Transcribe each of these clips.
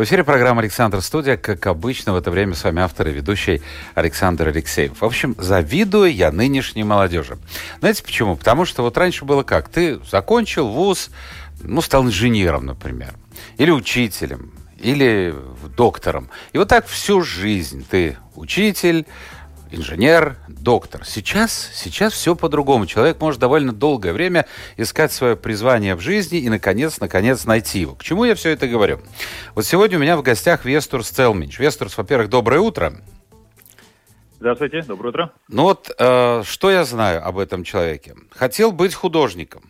В эфире программа «Александр Студия». Как обычно, в это время с вами автор и ведущий Александр Алексеев. В общем, завидую я нынешней молодежи. Знаете почему? Потому что вот раньше было как? Ты закончил вуз, ну, стал инженером, например, или учителем, или доктором. И вот так всю жизнь ты учитель, инженер, доктор. Сейчас, сейчас все по-другому. Человек может довольно долгое время искать свое призвание в жизни и, наконец, наконец найти его. К чему я все это говорю? Вот сегодня у меня в гостях Вестурс Целминч. Вестурс, во-первых, доброе утро. Здравствуйте, доброе утро. Ну вот, э, что я знаю об этом человеке? Хотел быть художником.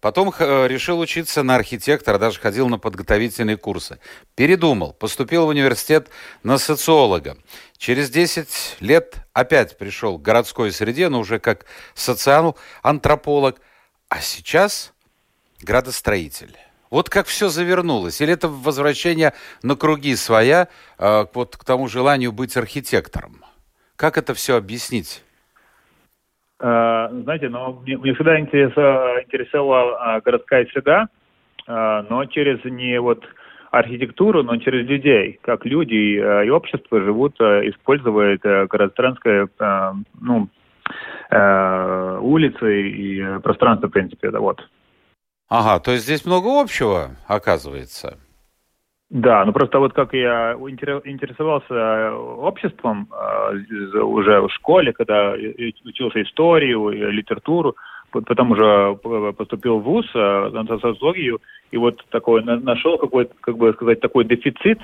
Потом э, решил учиться на архитектора, даже ходил на подготовительные курсы. Передумал, поступил в университет на социолога. Через 10 лет опять пришел к городской среде, но уже как социал-антрополог. А сейчас градостроитель. Вот как все завернулось. Или это возвращение на круги своя, э, вот к тому желанию быть архитектором? Как это все объяснить? Э, знаете, но мне, мне всегда интересовала а, городская среда, э, но через не вот архитектуру, но через людей, как люди э, и общество живут, используют городское, ну, улицы и пространство, в принципе, да, вот. Ага, то есть здесь много общего, оказывается. Да, ну просто вот как я интересовался обществом э, уже в школе, когда учился историю, литературу, потом уже поступил в ВУЗ, э, на социологию, и вот такой нашел какой-то, как бы сказать, такой дефицит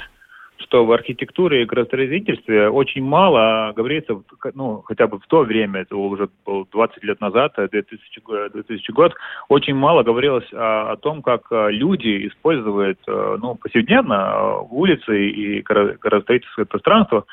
что в архитектуре и градостроительстве очень мало говорится, ну, хотя бы в то время, это уже было 20 лет назад, 2000, 2000 год, очень мало говорилось о, о том, как э, люди используют, э, ну, повседневно э, улицы и градостроительское пространство,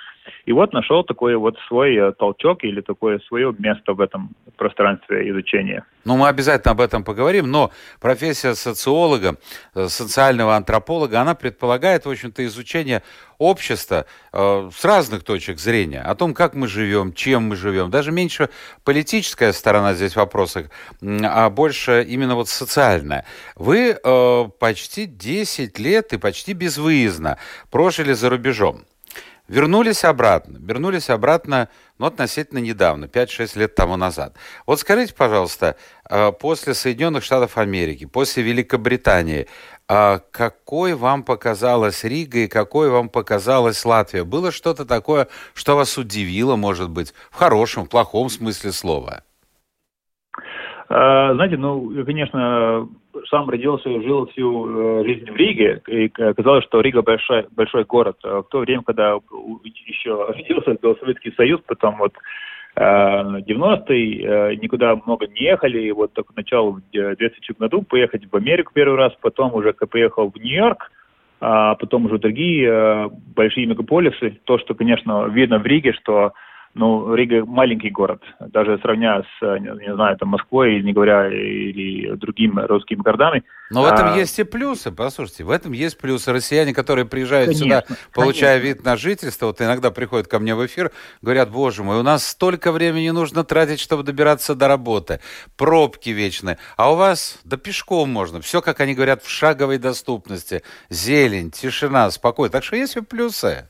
и вот нашел такой вот свой толчок или такое свое место в этом пространстве изучения. Ну, мы обязательно об этом поговорим, но профессия социолога, социального антрополога, она предполагает, в общем-то, изучение общества э, с разных точек зрения, о том, как мы живем, чем мы живем. Даже меньше политическая сторона здесь вопроса, а больше именно вот социальная. Вы э, почти 10 лет и почти безвыездно прожили за рубежом. Вернулись обратно. Вернулись обратно, ну, относительно недавно, 5-6 лет тому назад. Вот скажите, пожалуйста, э, после Соединенных Штатов Америки, после Великобритании, а какой вам показалась Рига и какой вам показалась Латвия? Было что-то такое, что вас удивило, может быть, в хорошем, в плохом смысле слова? А, знаете, ну, конечно, сам родился и жил всю э, жизнь в Риге, и казалось, что Рига большой, большой город. А в то время, когда еще родился, был Советский Союз, потом вот 90-е, э, никуда много не ехали, и вот только начал в 2000 году поехать в Америку первый раз, потом уже поехал в Нью-Йорк, а потом уже другие э, большие мегаполисы. То, что, конечно, видно в Риге, что ну, Рига маленький город, даже сравняя с, не знаю, там, Москвой, не говоря, или другими русскими городами. Но в этом а... есть и плюсы, послушайте, в этом есть плюсы. Россияне, которые приезжают конечно, сюда, получая конечно. вид на жительство, вот иногда приходят ко мне в эфир, говорят, боже мой, у нас столько времени нужно тратить, чтобы добираться до работы, пробки вечные, а у вас, да пешком можно, все, как они говорят, в шаговой доступности, зелень, тишина, спокойно. Так что есть и плюсы.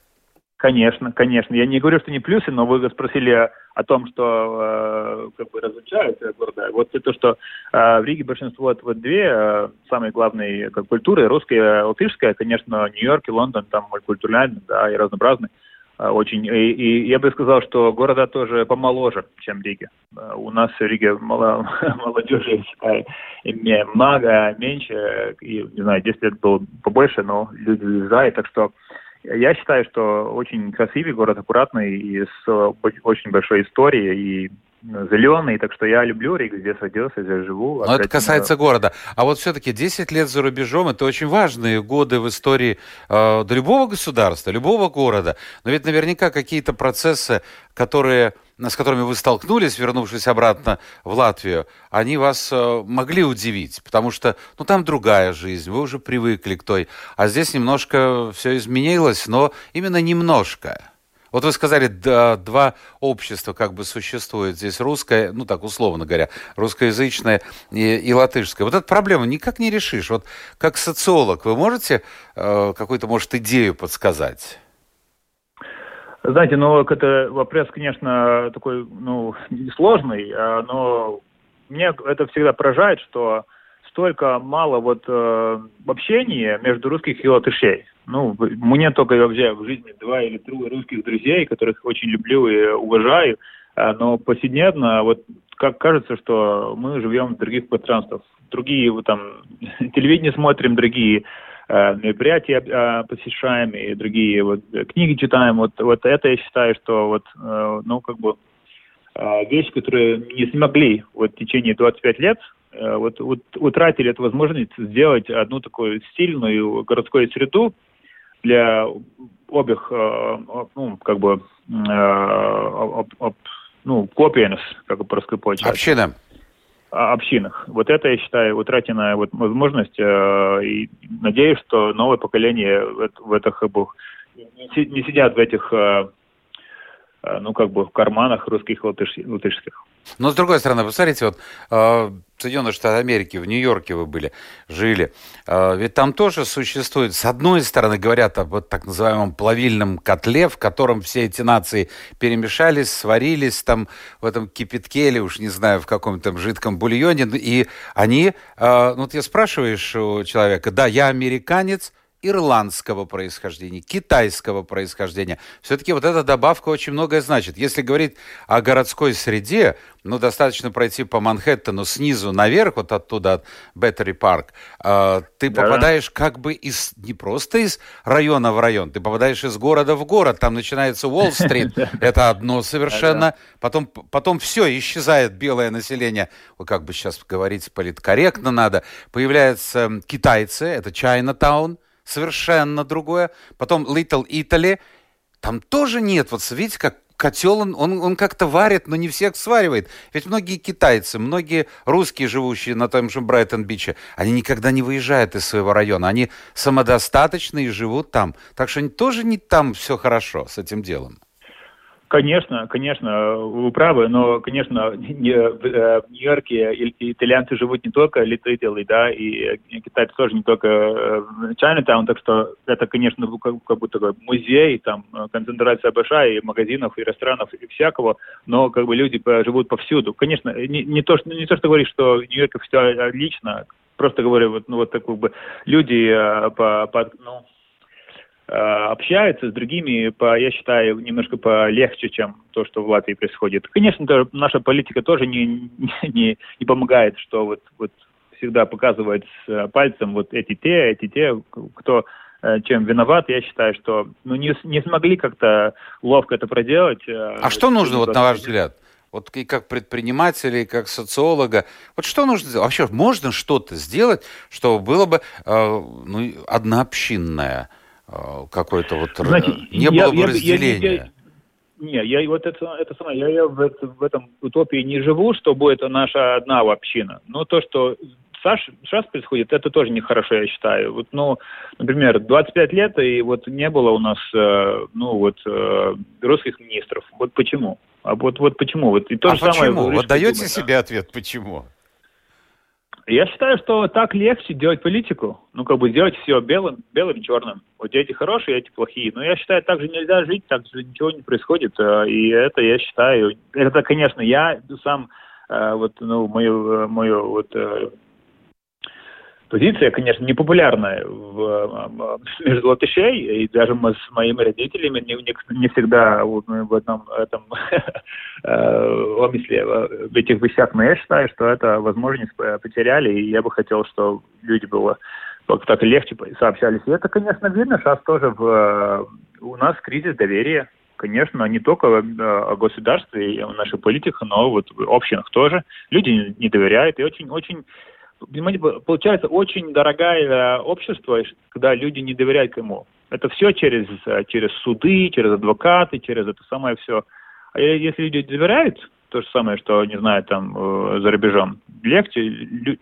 Конечно, конечно. Я не говорю, что не плюсы, но вы спросили о том, что э, как бы различают города. Вот это, что э, в Риге большинство это вот две э, самые главные как, культуры, русская, латышская, конечно, Нью-Йорк и Лондон там мультикультуральный, да, и разнообразный. Э, очень. И, и я бы сказал, что города тоже помоложе, чем Рига. Э, у нас в Риге мало, молодежи считаю, много, меньше, и, не знаю, 10 лет было побольше, но люди уезжают, так что я считаю, что очень красивый город, аккуратный и с очень большой историей. И зеленый, так что я люблю Ригу, здесь родился, здесь живу. Но это касается города. А вот все-таки 10 лет за рубежом – это очень важные годы в истории э, любого государства, любого города. Но ведь наверняка какие-то процессы, которые, с которыми вы столкнулись, вернувшись обратно в Латвию, они вас э, могли удивить, потому что ну, там другая жизнь, вы уже привыкли к той. А здесь немножко все изменилось, но именно немножко. Вот вы сказали, да, два общества как бы существуют здесь, русское, ну так условно говоря, русскоязычное и, и латышское. Вот эту проблему никак не решишь. Вот как социолог вы можете э, какую-то, может, идею подсказать? Знаете, ну, это вопрос, конечно, такой, ну, сложный, а, но мне это всегда поражает, что столько мало вот э, общения между русских и латышей. Ну, мне только вообще в жизни два или три русских друзей, которых очень люблю и уважаю, э, но повседневно вот как кажется, что мы живем в других пространствах. Другие вот, там телевидение смотрим, другие э, мероприятия э, посещаем и другие вот книги читаем. Вот, вот это я считаю, что вот, ну, как бы вещи, которые не смогли вот в течение 25 лет вот, вот утратили эту возможность сделать одну такую стильную городскую среду для обеих, э, ну, как бы, э, ну, копиенс, как по-русски получается. Община. Общинах. Вот это, я считаю, утраченная вот возможность, и надеюсь, что новое поколение в, этих, бы, не сидят в этих Э, ну, как бы в карманах русских латыш, латышских. Но с другой стороны, посмотрите, вот э, Соединенные Штаты Америки, в Нью-Йорке вы были, жили, э, ведь там тоже существует, с одной стороны, говорят об вот так называемом плавильном котле, в котором все эти нации перемешались, сварились там в этом кипятке или уж не знаю, в каком-то жидком бульоне, и они, э, ну, я спрашиваешь у человека, да, я американец, ирландского происхождения, китайского происхождения. Все-таки вот эта добавка очень многое значит. Если говорить о городской среде, ну, достаточно пройти по Манхэттену снизу наверх, вот оттуда, от Беттери Парк, э, ты да. попадаешь как бы из, не просто из района в район, ты попадаешь из города в город, там начинается Уолл-стрит, это одно совершенно, потом, потом все, исчезает белое население, как бы сейчас говорить политкорректно надо, появляются китайцы, это Чайна-таун, совершенно другое. Потом Little Italy, там тоже нет, вот видите, как котел, он, он, он как-то варит, но не всех сваривает. Ведь многие китайцы, многие русские, живущие на том же Брайтон-Биче, они никогда не выезжают из своего района. Они самодостаточны и живут там. Так что они тоже не там все хорошо с этим делом. Конечно, конечно, вы правы, но, конечно, не, в Нью-Йорке итальянцы живут не только Литвителы, да, и китайцы тоже не только Чайнатаун, так что это, конечно, как будто бы музей, там концентрация большая и магазинов, и ресторанов, и всякого, но как бы люди живут повсюду. Конечно, не, не, то, что, не то, что говорить, что в Нью-Йорке все отлично, просто говорю, вот, ну, вот так как бы люди э, по, по ну, Э, общаются с другими, по, я считаю, немножко полегче, чем то, что в Латвии происходит. Конечно, то, наша политика тоже не, не, не помогает, что вот, вот всегда показывать с пальцем вот эти те, эти те, кто э, чем виноват, я считаю, что ну, не, не смогли как-то ловко это проделать. Э, а что нужно, вот, на ваш взгляд? Вот и как предпринимателя, и как социолога. Вот что нужно сделать? Вообще, можно что-то сделать, чтобы было бы э, ну, однообщинное Э, какой-то вот Знаете, не я, было бы я, разделения. не, я вот это, это самое, я, я в, это, в этом утопии не живу, что будет наша одна община. Но то, что сейчас происходит, это тоже нехорошо, я считаю. Вот, ну, например, 25 лет, и вот не было у нас, э, ну, вот, э, русских министров. Вот почему? А вот, вот почему? Вот, и то а же почему? Самое, вот даете думать, себе да? ответ, почему? Я считаю, что так легче делать политику. Ну, как бы сделать все белым, белым черным. Вот эти хорошие, эти плохие. Но я считаю, так же нельзя жить, так же ничего не происходит. Э, и это, я считаю, это, конечно, я сам, э, вот, ну, мою, мою вот позиция, конечно, непопулярная в, между латышей, и даже мы с моими родителями не, не, не всегда вот, в этом, этом омысле, э, в этих вещах, но я считаю, что это возможность потеряли, и я бы хотел, чтобы люди было как-то легче сообщались. И это, конечно, видно сейчас тоже в, у нас кризис доверия конечно, не только о государстве и о нашей политике, но вот в общинах тоже. Люди не доверяют и очень-очень понимаете, получается очень дорогое общество, когда люди не доверяют кому. Это все через, через суды, через адвокаты, через это самое все. А если люди доверяют, то же самое, что, не знаю, там, э, за рубежом. Легче,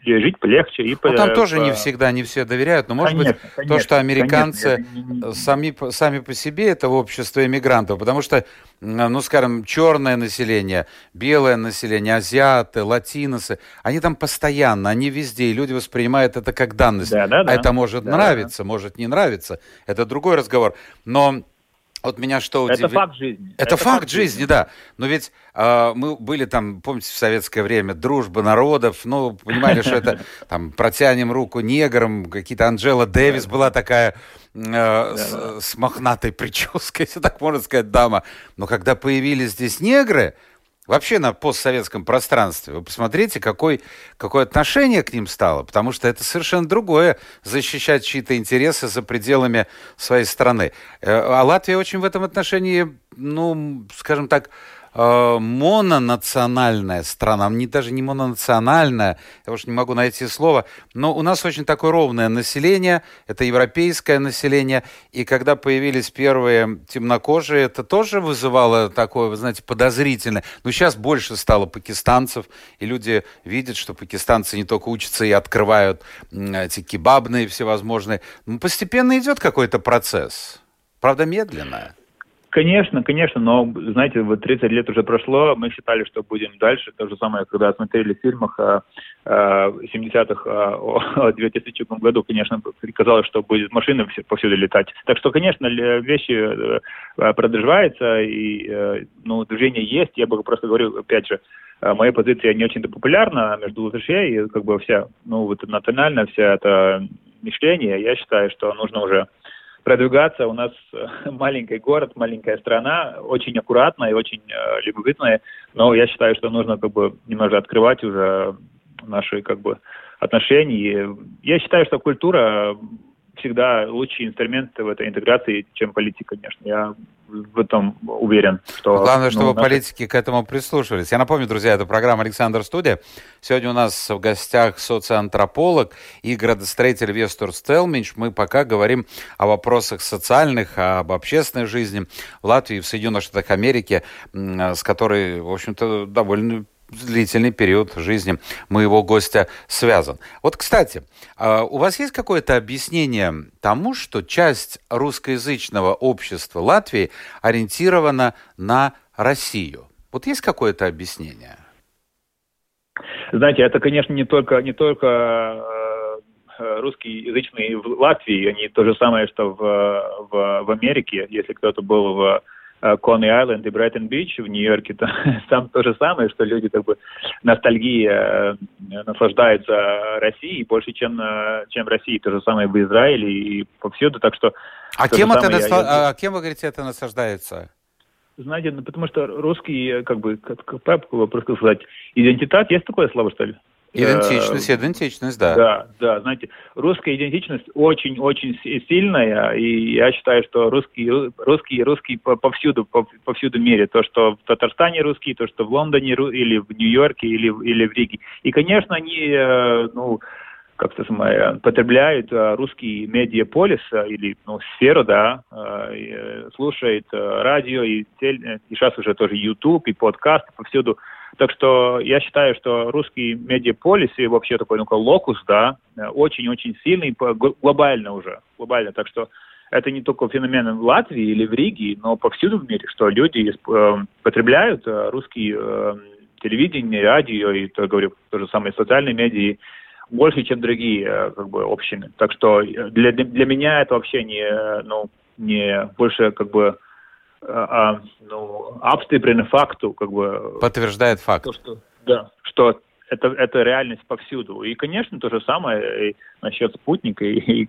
жить полегче. И ну, там тоже не всегда, не все доверяют, но, может конечно, быть, конечно, то, что американцы конечно. сами, сами по себе, это общество иммигрантов, потому что, ну, скажем, черное население, белое население, азиаты, латиносы, они там постоянно, они везде, и люди воспринимают это как данность. Да, да, да. А это может да, нравиться, да. может не нравиться, это другой разговор, но вот меня что удивило... Это факт жизни. Это, это факт, факт жизни, жизни, да. Но ведь э, мы были там, помните, в советское время, дружба народов, ну, понимали, что это там протянем руку неграм, какие-то Анджела Дэвис была такая э, с мохнатой прической, если так можно сказать, дама. Но когда появились здесь негры, вообще на постсоветском пространстве. Вы посмотрите, какой, какое отношение к ним стало, потому что это совершенно другое защищать чьи-то интересы за пределами своей страны. Э, а Латвия очень в этом отношении, ну, скажем так, мононациональная страна, не даже не мононациональная, я уж не могу найти слово, но у нас очень такое ровное население, это европейское население, и когда появились первые темнокожие, это тоже вызывало такое, вы знаете, подозрительное. Но сейчас больше стало пакистанцев, и люди видят, что пакистанцы не только учатся и открывают эти кебабные всевозможные. Ну, постепенно идет какой-то процесс. Правда, медленно. Конечно, конечно, но, знаете, вот 30 лет уже прошло, мы считали, что будем дальше. То же самое, когда смотрели в фильмах о, о 70-х, о, о 2000 году, конечно, казалось, что будет машины повсюду летать. Так что, конечно, вещи э, продолжаются, и э, ну, движение есть. Я бы просто говорю, опять же, э, моя позиция не очень-то популярна между ЛТШ, и как бы вся, ну, вот национальная вся это мышление, я считаю, что нужно уже продвигаться. У нас э, маленький город, маленькая страна, очень аккуратная и очень э, любопытная, но я считаю, что нужно как бы немного открывать уже наши как бы отношения. Я считаю, что культура всегда лучший инструмент в этой интеграции, чем политика, конечно. Я в этом уверен. Что, Главное, чтобы ну, политики к этому прислушивались. Я напомню, друзья, это программа «Александр Студия». Сегодня у нас в гостях социоантрополог и градостроитель Вестур Стелминч. Мы пока говорим о вопросах социальных, об общественной жизни в Латвии, в Соединенных Штатах Америки, с которой, в общем-то, довольно длительный период жизни моего гостя связан. Вот, кстати, а, у вас есть какое-то объяснение тому, что часть русскоязычного общества Латвии ориентирована на Россию? Вот есть какое-то объяснение? Знаете, это, конечно, не только, не только э, русскоязычные в Латвии, они то же самое, что в, в, в Америке. Если кто-то был в Кони Айленд и Брайтон Бич в Нью-Йорке, то, там то же самое, что люди как бы ностальгия э, наслаждаются Россией больше, чем, э, чем в России. То же самое в Израиле и повсюду. Так что... А кем, это насла... я... а кем, вы говорите, это наслаждается? Знаете, ну, потому что русский, как бы, как, как просто сказать, идентитет, есть такое слово, что ли? Идентичность, идентичность, да. Да, да, знаете, русская идентичность очень-очень сильная, и я считаю, что русские, русские, русские повсюду, повсюду мире. То, что в Татарстане русские, то, что в Лондоне или в Нью-Йорке, или, или в Риге. И, конечно, они, э, ну, как-то самое, потребляют э, русский медиаполис э, или ну, сферу, да, слушает радио и, тель, и сейчас уже тоже YouTube и подкаст повсюду. Так что я считаю, что русский медиаполис и вообще такой ну, локус, да, очень-очень сильный, глобально уже, глобально. Так что это не только феномен в Латвии или в Риге, но повсюду в мире, что люди э, потребляют э, русский э, телевидение, радио и, то, говорю, то же самое социальные медиа больше, чем другие э, как бы общины. Так что для, для меня это вообще не, ну, не больше как бы ну, apstiprina факту, как бы... Подтверждает факт. То, что, да, что это, это реальность повсюду. И, конечно, то же самое и насчет спутника. И, и, и,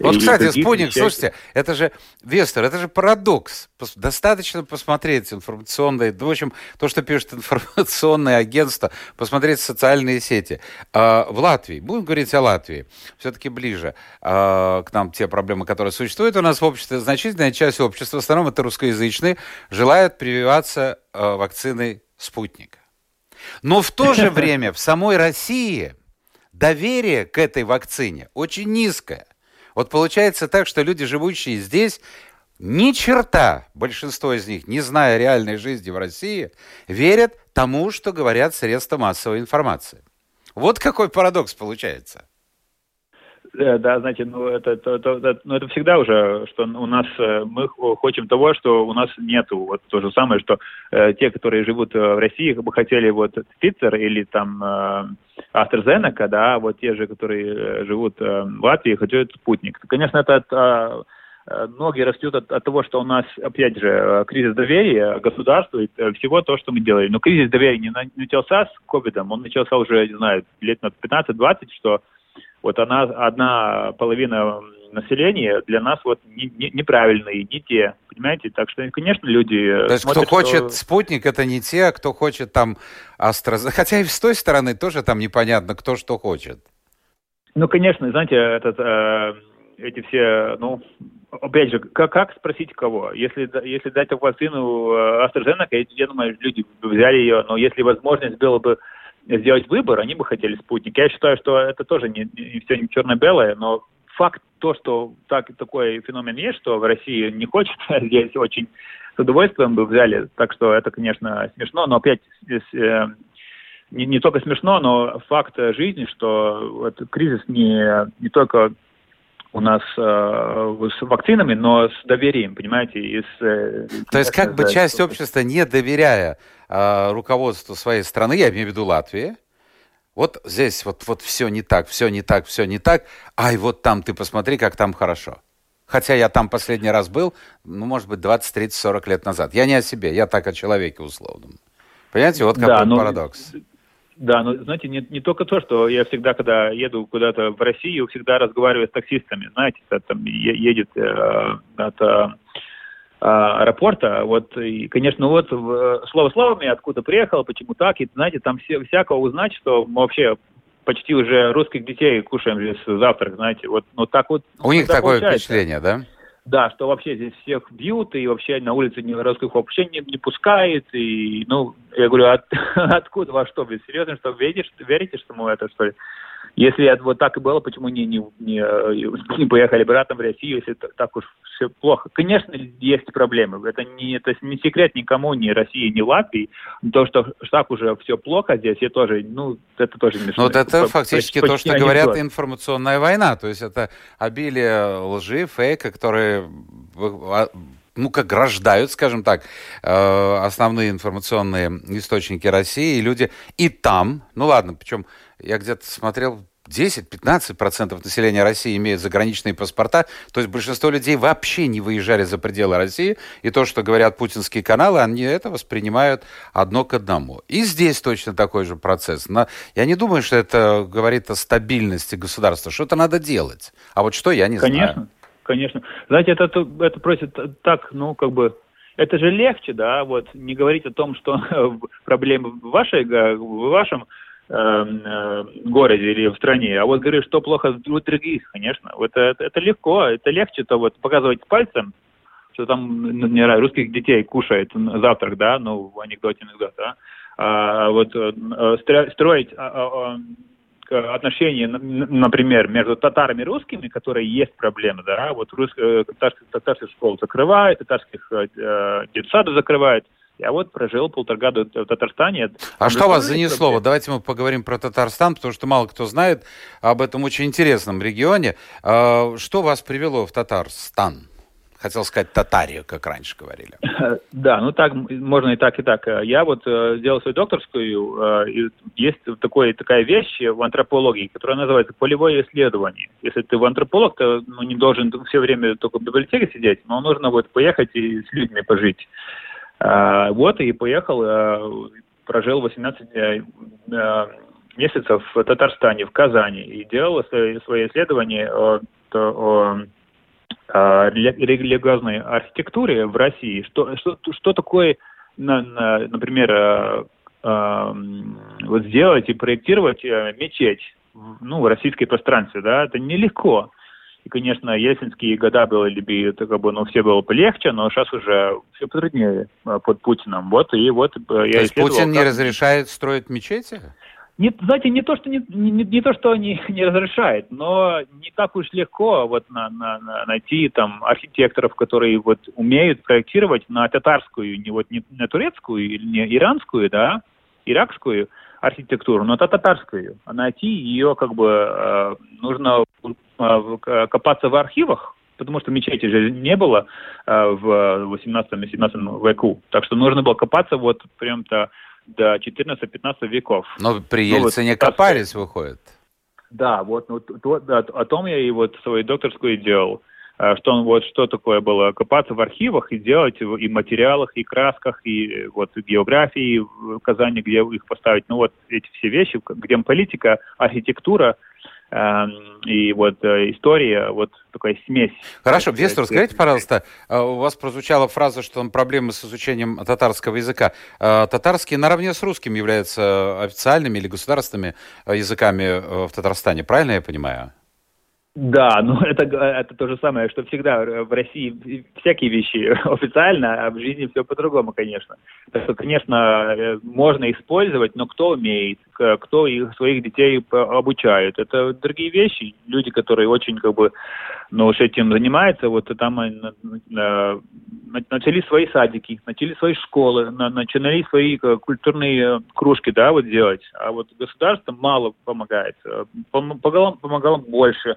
вот, и кстати, спутник, вещей. слушайте, это же, Вестер, это же парадокс. Достаточно посмотреть информационные, в общем, то, что пишет информационное агентство, посмотреть социальные сети. А, в Латвии, будем говорить о Латвии, все-таки ближе а, к нам те проблемы, которые существуют у нас в обществе. Значительная часть общества, в основном это русскоязычные, желают прививаться а, вакциной «Спутник». Но в то же время в самой России доверие к этой вакцине очень низкое. Вот получается так, что люди, живущие здесь, ни черта, большинство из них, не зная реальной жизни в России, верят тому, что говорят средства массовой информации. Вот какой парадокс получается. Э, да, знаете, ну это, это, это, ну, это всегда уже, что у нас э, мы хотим того, что у нас нету. Вот то же самое, что э, те, которые живут э, в России, бы хотели вот Pfizer или там э, да, вот те же, которые живут э, в Латвии, хотят спутник. Конечно, это от, э, Многие растет от, от того, что у нас, опять же, кризис доверия государству и всего то, что мы делаем. Но кризис доверия не начался с ковидом, он начался уже, не знаю, лет на 15-20, что вот она одна половина населения для нас вот не, не, неправильные, не те, понимаете? Так что, конечно, люди... То есть смотрят, кто хочет что... спутник, это не те, а кто хочет там AstraZeneca. Хотя и с той стороны тоже там непонятно, кто что хочет. Ну, конечно, знаете, этот, э, эти все, ну, опять же, как, как спросить кого? Если, если дать вакцину э, AstraZeneca, я думаю, люди взяли ее, но если возможность была бы сделать выбор, они бы хотели спутник. Я считаю, что это тоже не, не все не черно-белое, но факт то, что так, такой феномен есть, что в России не хочет, здесь очень с удовольствием бы взяли. Так что это, конечно, смешно, но опять здесь, э, не, не только смешно, но факт жизни, что этот кризис не, не только у нас э, с вакцинами, но с доверием, понимаете, и с... Э, То есть как бы часть общества, не доверяя э, руководству своей страны, я имею в виду Латвии, вот здесь вот, вот все не так, все не так, все не так, ай, вот там ты посмотри, как там хорошо. Хотя я там последний раз был, ну, может быть, 20, 30, 40 лет назад. Я не о себе, я так о человеке условном. Понимаете, вот какой да, но, парадокс. Да, но знаете, не, не только то, что я всегда, когда еду куда-то в Россию, всегда разговариваю с таксистами. Знаете, там едет э, от э, аэропорта, вот, и, конечно, вот слово словами, откуда приехал, почему так, и, знаете, там все, всякого узнать, что мы вообще почти уже русских детей кушаем здесь завтрак, знаете, вот, ну так вот. У них такое получается. впечатление, да? Да, что вообще здесь всех бьют, и вообще на улице русских вообще не, не пускают, и, ну, я говорю, от, откуда, во что, вы серьезно, что верите, верите, что мы это, что ли? Если это вот так и было, почему не, не, не, не поехали обратно в Россию, если так уж все плохо? Конечно, есть проблемы. Это не, это не секрет никому, ни России, ни Латвии. То, что так уже все плохо здесь, я тоже, ну, это тоже смешно. Ну, вот это по, фактически то, что говорят информационная война. То есть это обилие лжи, фейка, которые а, ну, как рождают, скажем так, э, основные информационные источники России, и люди и там, ну ладно, причем я где-то смотрел 10-15% населения России имеют заграничные паспорта, то есть большинство людей вообще не выезжали за пределы России, и то, что говорят путинские каналы, они это воспринимают одно к одному. И здесь точно такой же процесс. Но я не думаю, что это говорит о стабильности государства. Что-то надо делать. А вот что, я не конечно, знаю. Конечно, конечно. Знаете, это, это просит так, ну, как бы это же легче, да, вот не говорить о том, что проблемы в вашей, в вашем городе или в стране, а вот говоришь, что плохо у других, конечно. Это, это легко, это легче то вот показывать пальцем, что там, знаю, русских детей кушает завтрак, да, ну, в анекдоте анекдот, да, а вот э, строить отношения, например, между татарами и русскими, которые есть проблемы, да, вот русские, э, татарских, татарских школ закрывают, татарских э, детсадов закрывают, я вот прожил полтора года в Татарстане. А что вас занесло? Вот давайте мы поговорим про Татарстан, потому что мало кто знает об этом очень интересном регионе. А, что вас привело в Татарстан? Хотел сказать Татарию, как раньше говорили. Да, ну так, можно и так, и так. Я вот э, сделал свою докторскую, э, и есть такой, такая вещь в антропологии, которая называется полевое исследование. Если ты в антрополог, то ну, не должен все время только в библиотеке сидеть, но нужно вот поехать и с людьми пожить. А, вот и поехал, а, прожил 18 э, месяцев в Татарстане, в Казани, и делал свои исследования о, о, о религиозной архитектуре в России. Что, что, что такое, на, на, например, э, э, вот сделать и проектировать э, мечеть ну, в российской пространстве, да, это нелегко. И, конечно, ельцинские года были бы, как бы, ну, все было полегче, но сейчас уже все потруднее под Путиным. Вот, и вот То я есть Путин не разрешает строить мечети? Не, знаете, не то, что не, не, не то, что не, не разрешает, но не так уж легко вот на, на, на найти там архитекторов, которые вот умеют проектировать на татарскую, не вот не на турецкую или не иранскую, да, иракскую архитектуру, но это татарскую. А найти ее как бы э, нужно э, копаться в архивах, потому что мечети же не было э, в 18 и 17 веку. Так что нужно было копаться вот прям-то до 14-15 веков. Но при Ельцине ну, вот, копались, выходит. Да, вот ну, то, да, о том я и вот свою докторскую делал, э, что он вот что такое было копаться в архивах и делать и материалах, и красках, и вот географии в Казани, где их поставить. Ну вот эти все вещи, где политика, архитектура, и вот э, история, вот такая смесь. Хорошо, Вестер, скажите, пожалуйста, э, у вас прозвучала фраза, что там проблемы с изучением татарского языка. Э, татарский наравне с русским являются официальными или государственными языками в Татарстане, правильно я понимаю? Да, ну это, это то же самое, что всегда в России всякие вещи официально, а в жизни все по-другому, конечно. Так что, конечно, э, можно использовать, но кто умеет, кто их, своих детей обучает. Это другие вещи. Люди, которые очень как бы, ну, с этим занимаются, вот там э, начали свои садики, начали свои школы, начинали свои э, культурные кружки, да, вот делать. А вот государство мало помогает. Помогало, помогало больше.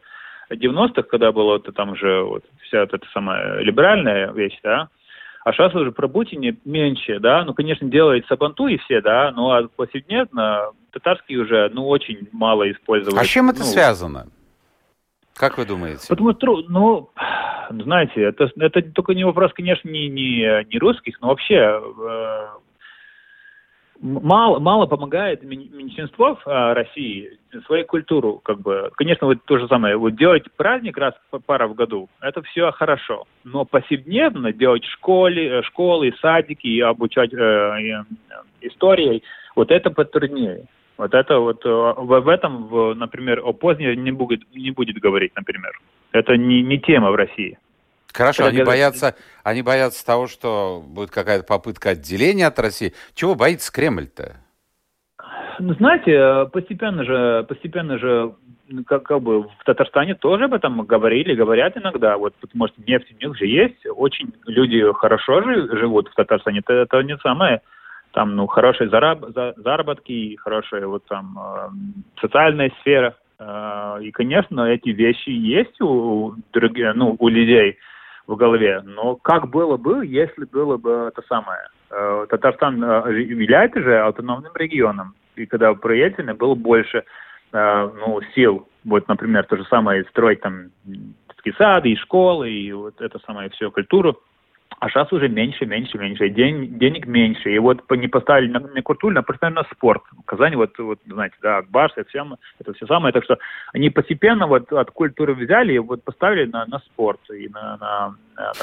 90-х, когда была вот, там уже вот вся вот эта самая либеральная вещь, да, а сейчас уже про Путине меньше, да, ну, конечно, делает Сабанту и все, да, но а повседневно татарский уже, ну, очень мало используют. А с чем это ну, связано? Как вы думаете? Потому что, ну, знаете, это, это только не вопрос, конечно, не, не, не русских, но вообще э, мало, мало помогает меньшинство а, России свою культуру, как бы. Конечно, вот то же самое, вот делать праздник раз пара в году, это все хорошо. Но повседневно делать школе, э, школы, садики и обучать э, э, историей, вот это потруднее. Вот это вот э, в, этом, например, о позднее не будет, не будет говорить, например. Это не, не тема в России. Хорошо, они боятся, они боятся того, что будет какая-то попытка отделения от России. Чего боится Кремль-то? Ну, знаете, постепенно же, постепенно же, как, как бы в Татарстане тоже об этом говорили, говорят иногда, вот потому что нефть у них же есть, очень люди хорошо же, живут в Татарстане, это, это не самое, там, ну, хорошие зараб, за, заработки, хорошая вот там э, социальная сфера, э, и, конечно, эти вещи есть у, других, ну, у людей, в голове. Но как было бы, если было бы это самое? Э, Татарстан э, является же автономным регионом, и когда при Ельцине было больше э, ну, сил, вот, например, то же самое строить там детские сады и школы, и вот это самое все, культуру, а сейчас уже меньше, меньше, меньше, день, денег меньше. И вот не поставили на, на культуру, а поставили на спорт. В Казани, вот, вот знаете, да, Акбарс, это все, это все самое. Так что они постепенно вот от культуры взяли и вот поставили на, на спорт. И на, на,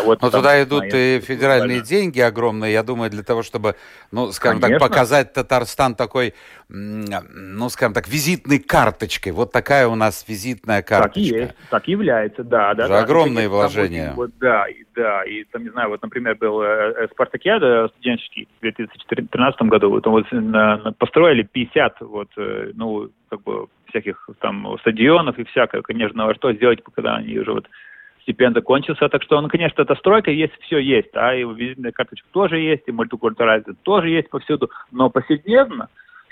вот, Но там, туда идут и федеральные деньги огромные, я думаю, для того, чтобы, ну, скажем Конечно. так, показать Татарстан такой, ну, скажем так, визитной карточкой. Вот такая у нас визитная карточка. Так и есть, так и является, да. да, да огромные вложения. Вот, да, да, и там, не знаю, вот, например, был э, э спартакиада студенческий в 2013 году, вот, вот на, на, построили 50, вот, э, ну, как бы, всяких там стадионов и всякое, конечно, а что сделать, когда они уже вот стипендия кончился, так что, ну, конечно, эта стройка есть, все есть, а и визитная карточка тоже есть, и мультикультуральность тоже есть повсюду, но повседневно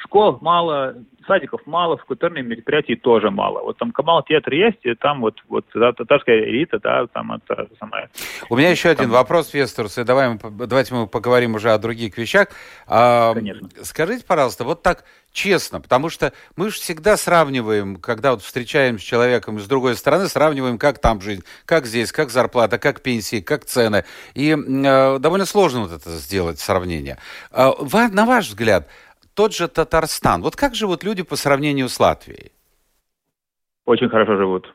школ мало, садиков мало, в культурные мероприятия тоже мало. Вот там Камал театр есть, и там вот, вот да, татарская элита, да, там это самое. У меня еще там... один вопрос, Виестурс, и давай мы, давайте мы поговорим уже о других вещах. А, Конечно. Скажите, пожалуйста, вот так честно, потому что мы же всегда сравниваем, когда вот встречаемся с человеком с другой стороны, сравниваем, как там жизнь, как здесь, как зарплата, как пенсии, как цены. И э, довольно сложно вот это сделать, сравнение. Э, на ваш взгляд, тот же Татарстан. Вот как живут люди по сравнению с Латвией? Очень хорошо живут.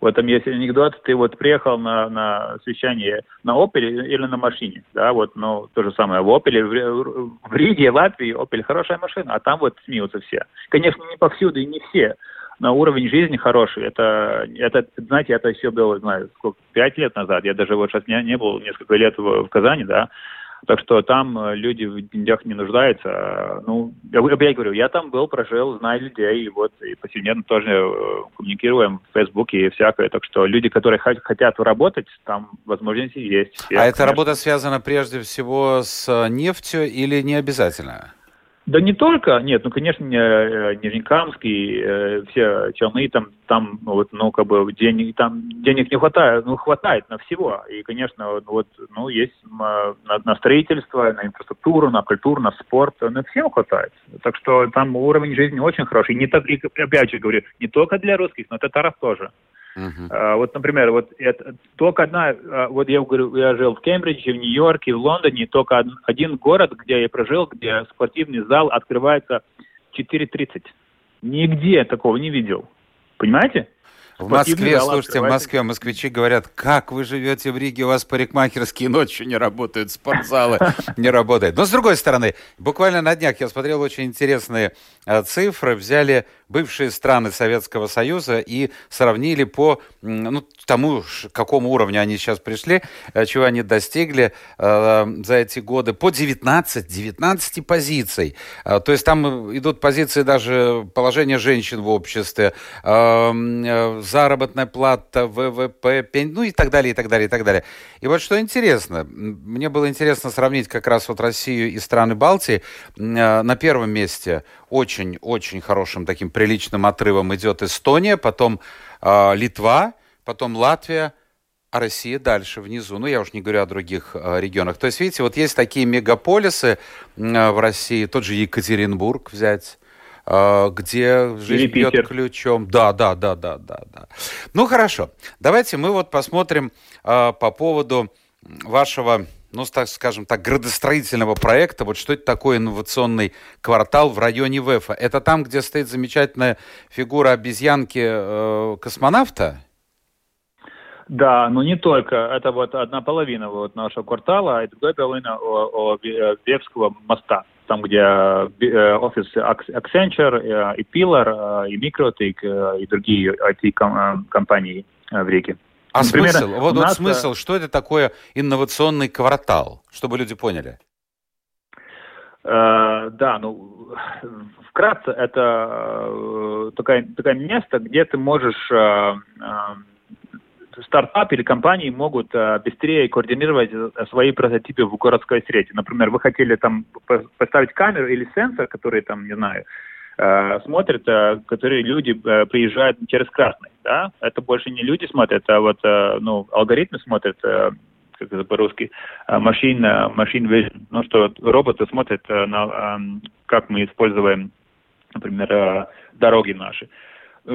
В этом есть анекдот. Ты вот приехал на, на совещание на Opel или на машине, да, вот, ну, то же самое. В Opel, в, в Риге, Латвии Opel хорошая машина, а там вот смеются все. Конечно, не повсюду и не все, но уровень жизни хороший. Это, это знаете, это еще было, знаю, сколько, пять лет назад. Я даже вот сейчас не, не был несколько лет в, в Казани, да, так что там э, люди в деньгах не нуждаются. Ну, я, я говорю, я там был, прожил, знаю людей, и вот и повседневно тоже э, коммуницируем в Фейсбуке и всякое. Так что люди, которые хотят работать, там возможности есть. Все, а эта работа связана прежде всего с э, нефтью или не обязательно? Да не только, нет, ну, конечно, э, Нижнекамский, э, все челны, там, там, вот, ну, как бы, денег, там денег не хватает, ну, хватает на всего. И, конечно, вот, ну, есть на, на строительство, на инфраструктуру, на культуру, на спорт, на всем хватает. Так что там уровень жизни очень хороший. Не так, и, опять же говорю, не только для русских, но татаров тоже. Uh-huh. А, вот, например, вот это, только одна, а, вот я говорю, я жил в Кембридже, в Нью-Йорке, в Лондоне, только один, город, где я прожил, где спортивный зал открывается 4.30. Нигде такого не видел. Понимаете? В Москве, слушайте, в Москве москвичи говорят, как вы живете в Риге, у вас парикмахерские ночью не работают, спортзалы не работают. Но с другой стороны, буквально на днях я смотрел очень интересные э, цифры, взяли бывшие страны Советского Союза и сравнили по ну, тому, к какому уровню они сейчас пришли, э, чего они достигли э, за эти годы, по 19, 19 позиций. Э, то есть там идут позиции даже положения женщин в обществе, заработная плата, ВВП, пень, ну и так далее, и так далее, и так далее. И вот что интересно, мне было интересно сравнить как раз вот Россию и страны Балтии. На первом месте очень-очень хорошим таким приличным отрывом идет Эстония, потом э, Литва, потом Латвия, а Россия дальше, внизу. Ну, я уж не говорю о других э, регионах. То есть, видите, вот есть такие мегаполисы э, в России, тот же Екатеринбург взять, где жизнь бьет ключом. Да, да, да, да, да, да. Ну, хорошо. Давайте мы вот посмотрим э, по поводу вашего ну, так скажем так, градостроительного проекта. Вот что это такое инновационный квартал в районе ВЭФа? Это там, где стоит замечательная фигура обезьянки-космонавта? Э, да, но не только. Это вот одна половина вот нашего квартала, а другая половина о, о Вевского моста. Там, где э, офис Accenture, э, и Pillar, и Microtik, и другие IT-компании в Риге. А Например, смысл? Вот, вот смысл, что это такое инновационный квартал, чтобы люди поняли? Э, да, ну, вкратце, это э, такое, такое место, где ты можешь... Э, э, стартап или компании могут э, быстрее координировать э, свои прототипы в городской среде. Например, вы хотели там поставить камеру или сенсор, который там, не знаю, Э, смотрят, э, которые люди э, приезжают через красный, да, это больше не люди смотрят, а вот, ну, алгоритмы смотрят, как это по-русски, машин, машин vision, ну, что роботы смотрят на, как мы используем, например, дороги наши.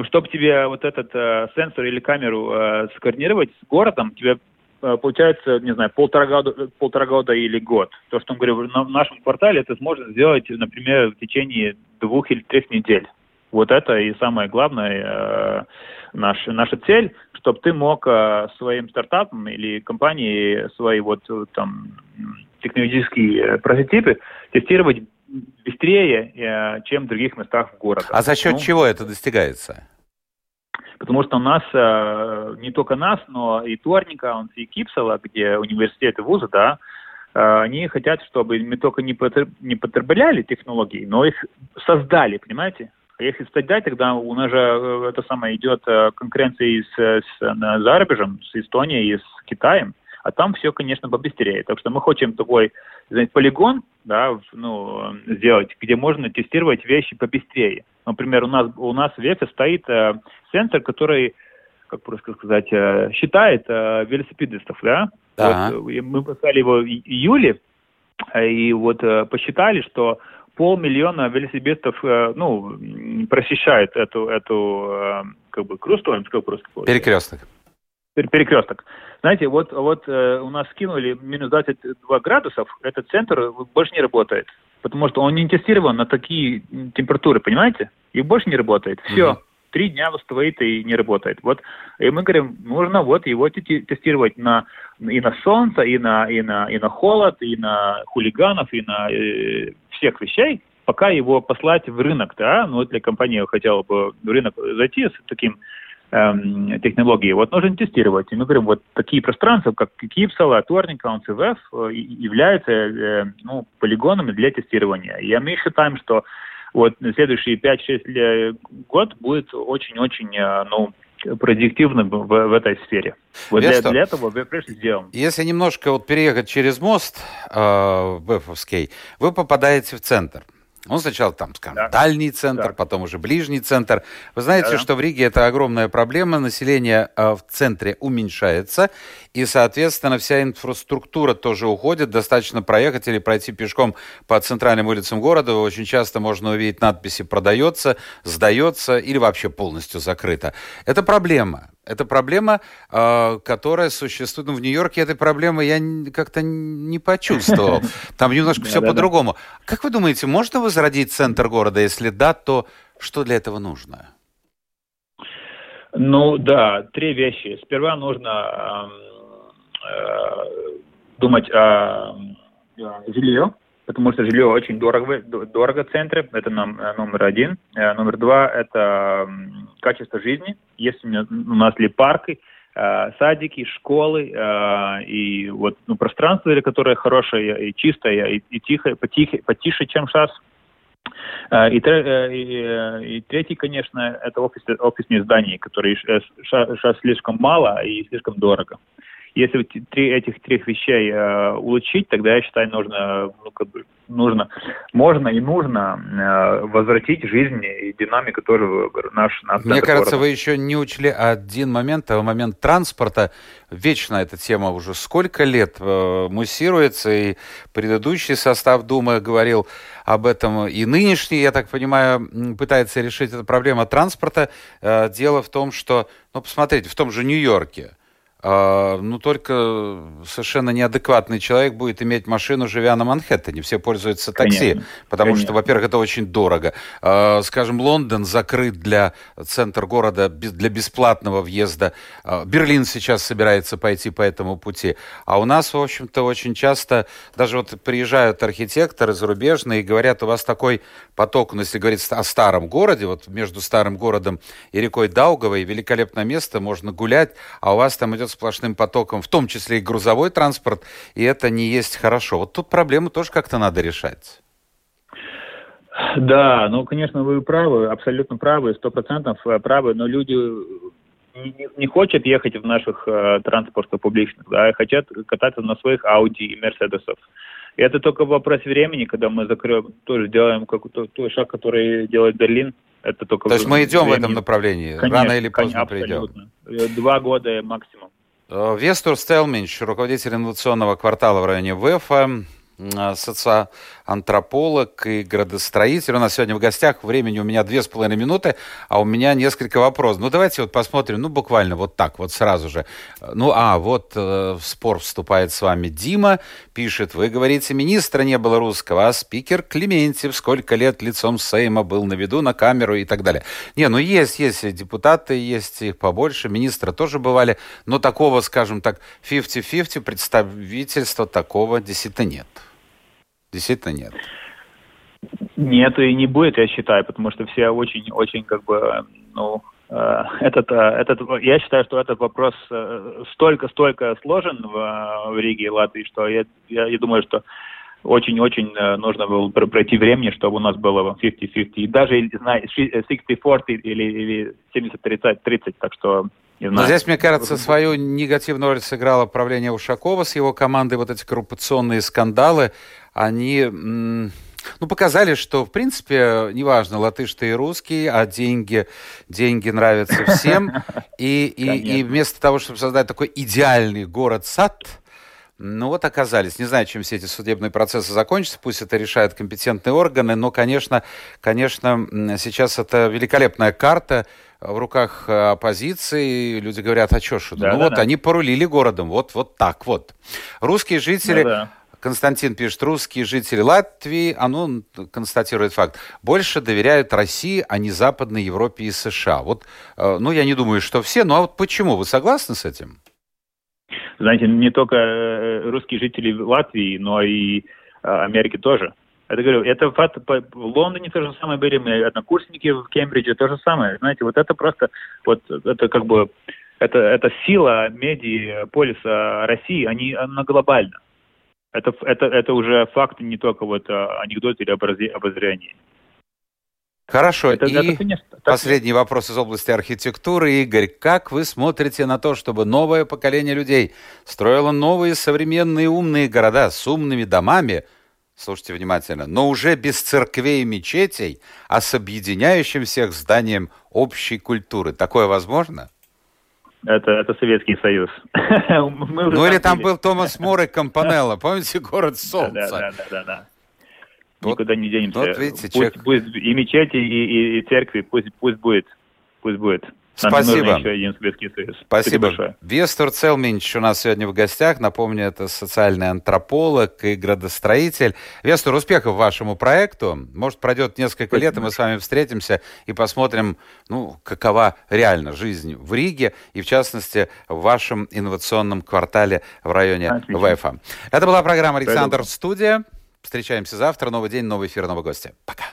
Чтобы тебе вот этот сенсор или камеру скоординировать с городом, тебе Э, получается, не знаю, полтора года, полтора года или год. То, что он говорит, в нашем квартале это сможет сделать, например, в течение двух или трех недель. Вот это и самое главное, э, наш, наша цель, чтобы ты мог э, своим стартапом или компанией свои вот там технологические прототипы тестировать быстрее, э, чем в других местах в городе. А за счет ну, чего это достигается? Потому что у нас, э, не только нас, но и Торника, и Кипсела, где университеты, вузы, да, э, они хотят, чтобы мы только не, потребляли технологии, но их создали, понимаете? А если создать, тогда у нас же э, это самое идет конкуренция с, с, с зарубежем, с Эстонией и с Китаем а там все, конечно, побыстрее. Так что мы хотим такой знаете, полигон да, ну, сделать, где можно тестировать вещи побыстрее. Например, у нас, у нас в ВЕФе стоит э, сенсор, который, как просто сказать, э, считает э, велосипедистов, да? Да. Вот, мы поставили его в июле, э, и вот э, посчитали, что полмиллиона велосипедистов, э, ну, просещает эту, эту э, как бы, крустовым, как просто Перекресток перекресток. Знаете, вот, вот э, у нас скинули минус 22 градусов, этот центр больше не работает. потому что он не тестирован на такие температуры, понимаете? И больше не работает. Все. Угу. Три дня стоит и не работает. Вот, и мы говорим, нужно вот его тестировать на и на солнце, и на и на и на холод, и на хулиганов, и на э, всех вещей, пока его послать в рынок, да, ну, для компании хотела бы в рынок зайти с таким эм, технологией, вот нужно тестировать. И мы говорим, вот такие пространства, как Кипсала, Торника, ОНЦВФ, э, являются э, ну, полигонами для тестирования. И мы считаем, что вот следующие 5-6 год будет очень-очень, э, ну, продуктивным в, в этой сфере. Вот для, для этого мы прежде сделаем. Если немножко вот переехать через мост э, Бэфовский, вы попадаете в центр. Он сначала там, скажем, да. дальний центр, да. потом уже ближний центр. Вы знаете, да. что в Риге это огромная проблема. Население э, в центре уменьшается, и, соответственно, вся инфраструктура тоже уходит. Достаточно проехать или пройти пешком по центральным улицам города. Очень часто можно увидеть надписи «продается», «сдается» или вообще полностью закрыто. Это проблема. Это проблема, э, которая существует. Ну, в Нью-Йорке этой проблемы я как-то не почувствовал. Там немножко все по-другому. Как вы думаете, можно возродить центр города? Если да, то что для этого нужно? Ну да, три вещи. Сперва нужно э, думать о жилье, потому что жилье очень дорого, дорого в центре, это нам, э, номер один. Э, номер два – это качество жизни. Если у нас ли парки, э, садики, школы и вот ну, пространство, которое хорошее и чистое, и, и тихое, потихе, потише, чем сейчас. И, и, и третий, конечно, это офис, офисные здания, которые сейчас слишком мало и слишком дорого. Если три, этих трех вещей э, улучшить, тогда я считаю, нужно, ну, как бы, нужно, можно и нужно э, возвратить жизнь и динамику тоже наш, наш Мне кажется, города. вы еще не учли один момент, а момент транспорта. Вечно эта тема уже сколько лет э, муссируется, и предыдущий состав Думы говорил об этом, и нынешний, я так понимаю, пытается решить эту проблему транспорта. Э, дело в том, что, ну, посмотрите, в том же Нью-Йорке, ну, только совершенно неадекватный человек будет иметь машину, живя на Манхэттене. Все пользуются такси, Конечно. потому Конечно. что, во-первых, это очень дорого. А, скажем, Лондон закрыт для центра города, для бесплатного въезда. А, Берлин сейчас собирается пойти по этому пути. А у нас, в общем-то, очень часто, даже вот приезжают архитекторы зарубежные и говорят, у вас такой поток, ну, если говорить о старом городе, вот между старым городом и рекой Даугавой, великолепное место, можно гулять, а у вас там идет сплошным потоком, в том числе и грузовой транспорт, и это не есть хорошо. Вот тут проблему тоже как-то надо решать. Да, ну, конечно, вы правы, абсолютно правы, сто процентов правы, но люди не, не хотят ехать в наших э, транспортах публичных, да, хотят кататься на своих Audi и Мерседесов. И это только вопрос времени, когда мы закроем, тоже делаем какой-то той шаг, который делает Берлин. Это только То есть мы идем времени. в этом направлении, конечно, рано или поздно конечно, придем. Два года максимум. Э, Вестур Стелминч, руководитель инновационного квартала в районе ВЭФа, Э, социоантрополог и градостроитель. У нас сегодня в гостях. Времени у меня две с половиной минуты, а у меня несколько вопросов. Ну, давайте вот посмотрим, ну, буквально вот так, вот сразу же. Ну, а, вот э, в спор вступает с вами Дима, пишет, вы говорите, министра не было русского, а спикер Клементьев сколько лет лицом Сейма был на виду, на камеру и так далее. Не, ну, есть, есть депутаты, есть их побольше, министры тоже бывали, но такого, скажем так, 50-50 представительства такого действительно нет. Действительно нет. Нет, и не будет, я считаю, потому что все очень-очень как бы, ну, э, этот, э, этот, я считаю, что этот вопрос э, столько-столько сложен в, в Риге и Латвии, что я, я, я думаю, что очень-очень нужно было пройти времени, чтобы у нас было 50-50. И даже, знаю, 60-40 или, или 70-30, так что но здесь, мне кажется, свою негативную роль сыграло правление Ушакова с его командой. Вот эти коррупционные скандалы, они ну, показали, что, в принципе, неважно, латыш ты и русский, а деньги, деньги нравятся всем. И, и, и вместо того, чтобы создать такой идеальный город-сад, ну вот оказались. Не знаю, чем все эти судебные процессы закончатся, пусть это решают компетентные органы, но, конечно, конечно, сейчас это великолепная карта, в руках э, оппозиции, люди говорят, а что, что? Да, ну да, вот да. они порулили городом, вот, вот так вот. Русские жители... Ну, да Константин пишет, русские жители Латвии, а ну, констатирует факт, больше доверяют России, а не Западной Европе и США. Вот, э, ну, я не думаю, что все, но а вот почему? Вы согласны с этим? Знаете, не только э, русские жители Латвии, но и э, Америки тоже. Это говорю, это факт, в Лондоне то же самое были, мы однокурсники в Кембридже то же самое. Знаете, вот это просто, вот это как бы, это, это сила медиа полиса России, они, она глобальна. Это, это, это уже факт, не только вот а, анекдот или обозрение. Хорошо. Это, и это, конечно, последний так... вопрос из области архитектуры. Игорь, как вы смотрите на то, чтобы новое поколение людей строило новые современные умные города с умными домами, слушайте внимательно, но уже без церквей и мечетей, а с объединяющим всех зданием общей культуры? Такое возможно? Это, это Советский Союз. ну или там был Томас Мор и Компанелло, помните, город солнца? Да, да, да, да. Никуда не денемся. Вот видите, пусть, человек... пусть и мечети, и, и, и церкви, пусть, пусть будет, пусть будет. Спасибо. Еще один Советский Союз. Спасибо. Спасибо Вестур Целминч у нас сегодня в гостях. Напомню, это социальный антрополог и градостроитель. Вестур, успехов вашему проекту. Может, пройдет несколько Спасибо. лет, и мы с вами встретимся и посмотрим, ну, какова реально жизнь в Риге, и в частности, в вашем инновационном квартале в районе Отлично. ВЭФа. Это была программа «Александр Студия». Встречаемся завтра. Новый день, новый эфир, новые гости. Пока.